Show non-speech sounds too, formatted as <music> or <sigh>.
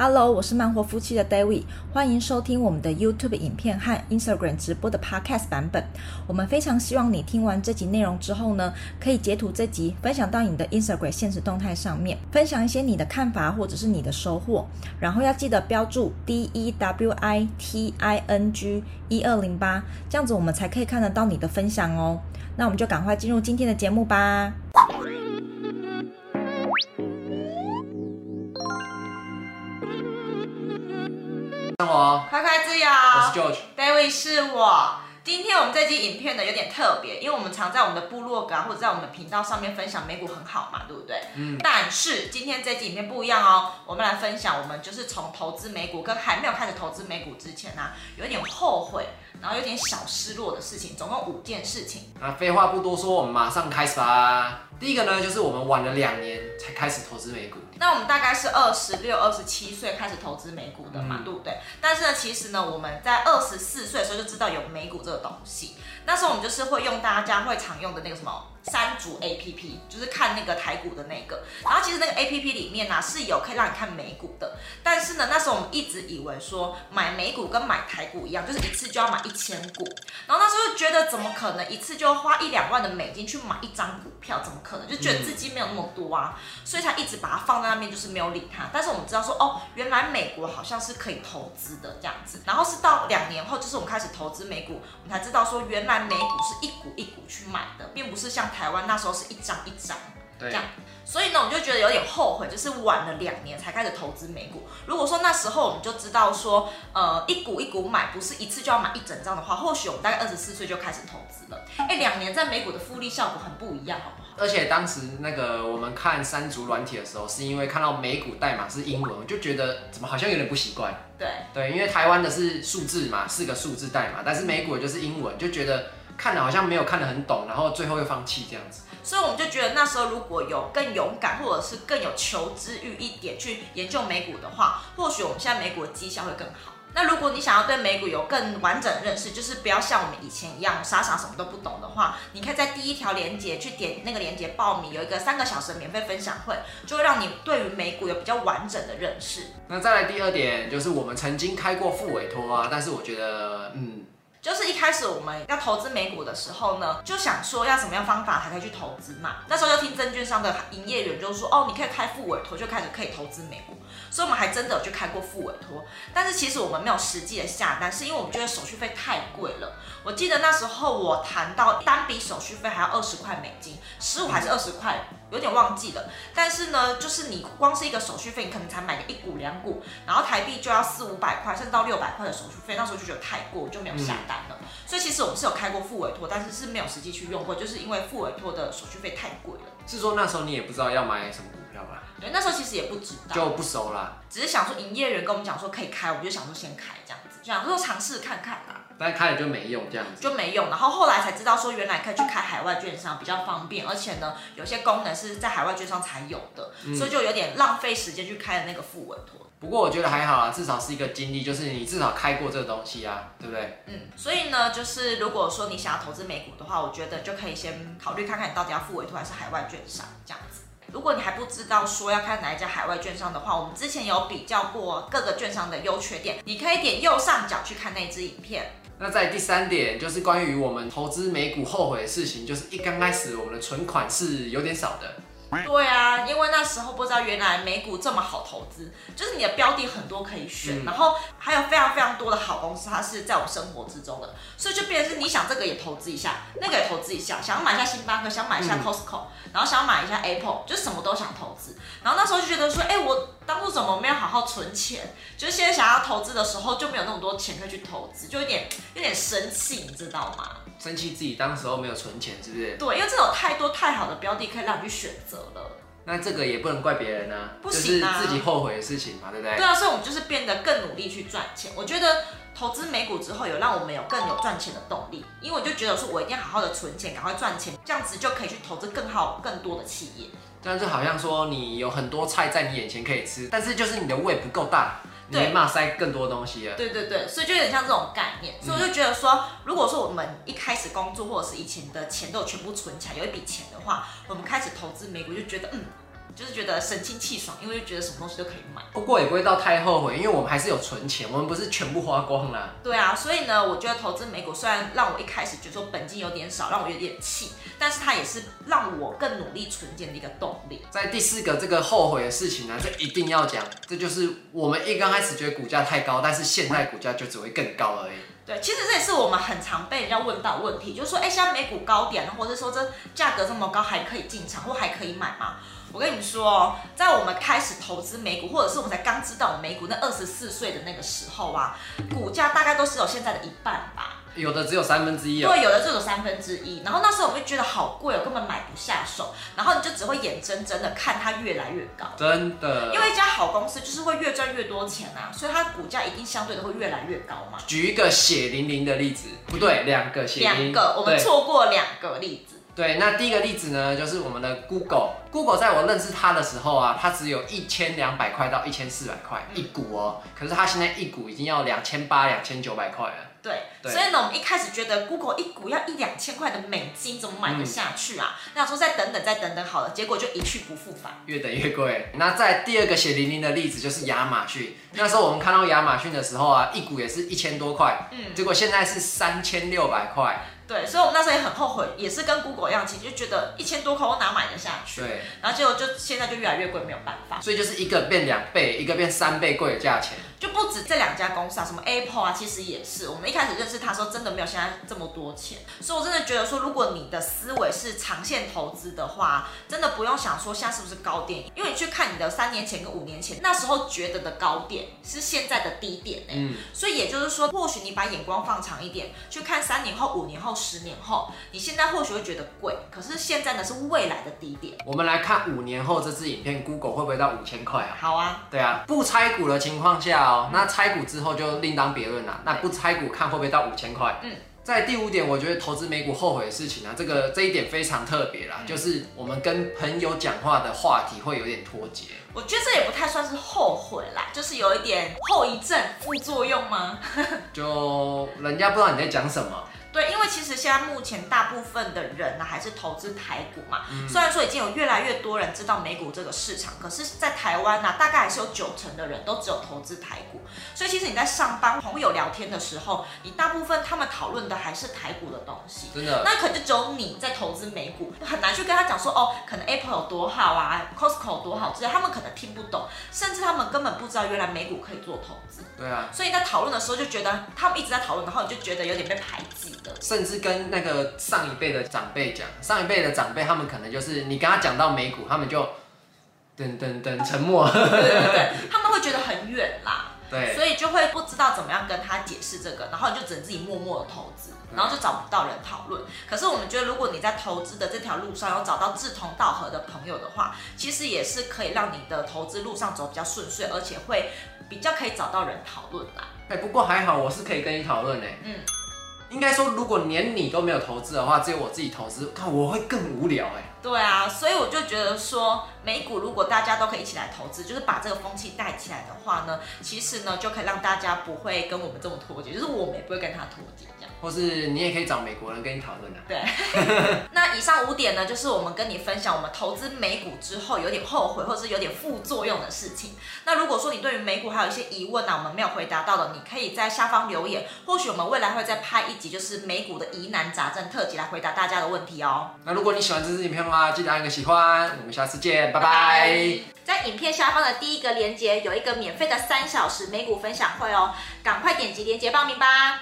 Hello，我是慢活夫妻的 David，欢迎收听我们的 YouTube 影片和 Instagram 直播的 Podcast 版本。我们非常希望你听完这集内容之后呢，可以截图这集分享到你的 Instagram 现实动态上面，分享一些你的看法或者是你的收获，然后要记得标注 D E W I T I N G 一二零八，这样子我们才可以看得到你的分享哦。那我们就赶快进入今天的节目吧。生活快快自由，我是 George，David 是我。今天我们这集影片呢有点特别，因为我们常在我们的部落格或者在我们的频道上面分享美股很好嘛，对不对？嗯。但是今天这集影片不一样哦，我们来分享我们就是从投资美股跟还没有开始投资美股之前呢、啊，有点后悔，然后有点小失落的事情，总共五件事情。那废话不多说，我们马上开始吧。第一个呢，就是我们晚了两年才开始投资美股。那我们大概是二十六、二十七岁开始投资美股的嘛，嗯、对不对？但是呢，其实呢，我们在二十四岁的时候就知道有美股这个东西。那时候我们就是会用大家会常用的那个什么。三足 A P P 就是看那个台股的那个，然后其实那个 A P P 里面呢、啊、是有可以让你看美股的，但是呢那时候我们一直以为说买美股跟买台股一样，就是一次就要买一千股，然后那时候就觉得怎么可能一次就花一两万的美金去买一张股票，怎么可能？就觉得资金没有那么多啊，所以才一直把它放在那边，就是没有理它。但是我们知道说哦，原来美国好像是可以投资的这样子，然后是到两年后，就是我们开始投资美股，我们才知道说原来美股是一股一股去买的，并不是像台湾那时候是一张一张这样，所以呢，我就觉得有点后悔，就是晚了两年才开始投资美股。如果说那时候我们就知道说，呃，一股一股买，不是一次就要买一整张的话，或许我们大概二十四岁就开始投资了。哎，两年在美股的复利效果很不一样，好不好？而且当时那个我们看三足软体的时候，是因为看到美股代码是英文，我就觉得怎么好像有点不习惯。对对，因为台湾的是数字嘛，四个数字代码，但是美股就是英文，就觉得。看了好像没有看得很懂，然后最后又放弃这样子，所以我们就觉得那时候如果有更勇敢，或者是更有求知欲一点去研究美股的话，或许我们现在美股的绩效会更好。那如果你想要对美股有更完整的认识，就是不要像我们以前一样傻傻什么都不懂的话，你可以在第一条链接去点那个链接报名，有一个三个小时的免费分享会，就会让你对于美股有比较完整的认识。那再来第二点，就是我们曾经开过副委托啊，但是我觉得，嗯。就是一开始我们要投资美股的时候呢，就想说要什么样方法才可以去投资嘛。那时候就听证券商的营业员就说，哦，你可以开复委托，就开始可以投资美股。所以我们还真的有去开过复委托，但是其实我们没有实际的下单，是因为我们觉得手续费太贵了。我记得那时候我谈到单笔手续费还要二十块美金，十五还是二十块，有点忘记了。但是呢，就是你光是一个手续费，你可能才买个一股两股，然后台币就要四五百块，甚至到六百块的手续费，那时候就觉得太贵，我就没有下单了。所以其实我们是有开过副委托，但是是没有实际去用过，就是因为副委托的手续费太贵了。是说那时候你也不知道要买什么股票吧？对，那时候其实也不知道，就不熟啦。只是想说营业员跟我们讲说可以开，我们就想说先开这样子，就想说尝试看看啦。但开了就没用，这样子就没用。然后后来才知道说，原来可以去开海外券商比较方便，而且呢，有些功能是在海外券商才有的，嗯、所以就有点浪费时间去开了那个副委托。不过我觉得还好啊，至少是一个经历，就是你至少开过这个东西啊，对不对？嗯，所以呢，就是如果说你想要投资美股的话，我觉得就可以先考虑看看你到底要付委托还是海外券商这样子。如果你还不知道说要看哪一家海外券商的话，我们之前有比较过各个券商的优缺点，你可以点右上角去看那支影片。那在第三点就是关于我们投资美股后悔的事情，就是一刚开始我们的存款是有点少的。对啊，因为那时候不知道原来美股这么好投资，就是你的标的很多可以选，嗯、然后还有非常非常多的好公司，它是在我生活之中的，所以就变成是你想这个也投资一下，那个也投资一下，想要买一下星巴克，想买一下 Costco，、嗯、然后想要买一下 Apple，就什么都想投资。然后那时候就觉得说，哎，我当初怎么没有好好存钱？就是现在想要投资的时候就没有那么多钱可以去投资，就有点有点生气，你知道吗？生气自己当时候没有存钱，是不是？对，因为这种太多太好的标的可以让你去选择了。那这个也不能怪别人啊，不行啊，就是自己后悔的事情嘛，对不对？对啊，所以我们就是变得更努力去赚钱。我觉得投资美股之后，有让我们有更有赚钱的动力，因为我就觉得说我一定要好好的存钱，赶快赚钱，这样子就可以去投资更好、更多的企业。这样就好像说你有很多菜在你眼前可以吃，但是就是你的胃不够大。对，没办法塞更多东西了。对对对，所以就有点像这种概念。所以我就觉得说，如果说我们一开始工作或者是以前的钱都全部存起来，有一笔钱的话，我们开始投资美股，就觉得嗯，就是觉得神清气爽，因为就觉得什么东西都可以买。不过也不会到太后悔，因为我们还是有存钱，我们不是全部花光了。对啊，所以呢，我觉得投资美股虽然让我一开始觉得说本金有点少，让我有点气，但是它也是让我更努力存钱的一个动力。在第四个这个后悔的事情呢，这一定要讲，这就是我们一刚开始觉得股价太高，但是现在股价就只会更高而已。对，其实这也是我们很常被人家问到问题，就是说，哎，现在美股高点了，或者说这价格这么高，还可以进场或还可以买吗？我跟你说哦，在我们开始投资美股，或者是我们才刚知道美股那二十四岁的那个时候啊，股价大概都是有现在的一半吧。有的只有三分之一哦。对，有的只有三分之一。然后那时候我们就觉得好贵哦，根本买不下手。然后你就只会眼睁睁的看它越来越高。真的。因为一家好公司就是会越赚越多钱啊，所以它股价一定相对的会越来越高嘛。举一个血淋淋的例子，不对，两个血淋。两个，我们错过两个例子。对，那第一个例子呢，就是我们的 Google。Google 在我认识它的时候啊，它只有一千两百块到一千四百块一股哦。可是它现在一股已经要两千八、两千九百块了。对，对，所以呢，我们一开始觉得 Google 一股要一两千块的美金，怎么买得下去啊？那、嗯、说再等等，再等等好了，结果就一去不复返，越等越贵。那在第二个血淋淋的例子就是亚马逊，那时候我们看到亚马逊的时候啊，一股也是一千多块，嗯，结果现在是三千六百块。对，所以我们那时候也很后悔，也是跟 Google 一样，其实就觉得一千多块我哪买得下去？对，然后结果就现在就越来越贵，没有办法。所以就是一个变两倍，一个变三倍贵的价钱。就不止这两家公司啊，什么 Apple 啊，其实也是。我们一开始认识他时候，真的没有现在这么多钱。所以我真的觉得说，如果你的思维是长线投资的话，真的不用想说现在是不是高点，因为你去看你的三年前跟五年前，那时候觉得的高点是现在的低点哎。嗯。所以也就是说，或许你把眼光放长一点，去看三年后、五年后、十年后。你现在或许会觉得贵，可是现在呢是未来的低点。我们来看五年后这支影片，Google 会不会到五千块啊？好啊，对啊，不拆股的情况下哦，那拆股之后就另当别论了。那不拆股看会不会到五千块？嗯，在第五点，我觉得投资美股后悔的事情啊，这个这一点非常特别啦，嗯，就是我们跟朋友讲话的话题会有点脱节。我觉得这也不太算是后悔啦，就是有一点后遗症、副作用吗？<laughs> 就人家不知道你在讲什么。对，因为其实现在目前大部分的人呢，还是投资台股嘛。嗯。虽然说已经有越来越多人知道美股这个市场，可是，在台湾呢，大概还是有九成的人都只有投资台股。所以，其实你在上班朋友聊天的时候，你大部分他们讨论的还是台股的东西。真的。那可能就只有你在投资美股，很难去跟他讲说，哦，可能 Apple 有多好啊，Costco 有多好之类，他们可能听不懂，甚至他们根本不知道原来美股可以做投资。对啊。所以在讨论的时候就觉得他们一直在讨论，然后你就觉得有点被排挤。甚至跟那个上一辈的长辈讲，上一辈的长辈他们可能就是你跟他讲到美股，他们就等等等沉默。对对对，他们会觉得很远啦。对，所以就会不知道怎么样跟他解释这个，然后你就只能自己默默的投资，然后就找不到人讨论。可是我们觉得，如果你在投资的这条路上有找到志同道合的朋友的话，其实也是可以让你的投资路上走比较顺遂，而且会比较可以找到人讨论啦。哎，不过还好，我是可以跟你讨论的。嗯。应该说，如果连你都没有投资的话，只有我自己投资，看我会更无聊哎。对啊，所以我就觉得说，美股如果大家都可以一起来投资，就是把这个风气带起来的话呢，其实呢就可以让大家不会跟我们这么脱节，就是我们也不会跟他脱节。或是你也可以找美国人跟你讨论的。对。<laughs> <laughs> 那以上五点呢，就是我们跟你分享我们投资美股之后有点后悔，或者是有点副作用的事情。那如果说你对于美股还有一些疑问呢，我们没有回答到的，你可以在下方留言，或许我们未来会再拍一集，就是美股的疑难杂症特辑来回答大家的问题哦。那如果你喜欢这支影片的话，记得按个喜欢，我们下次见，拜拜。在影片下方的第一个链接有一个免费的三小时美股分享会哦，赶快点击链接报名吧。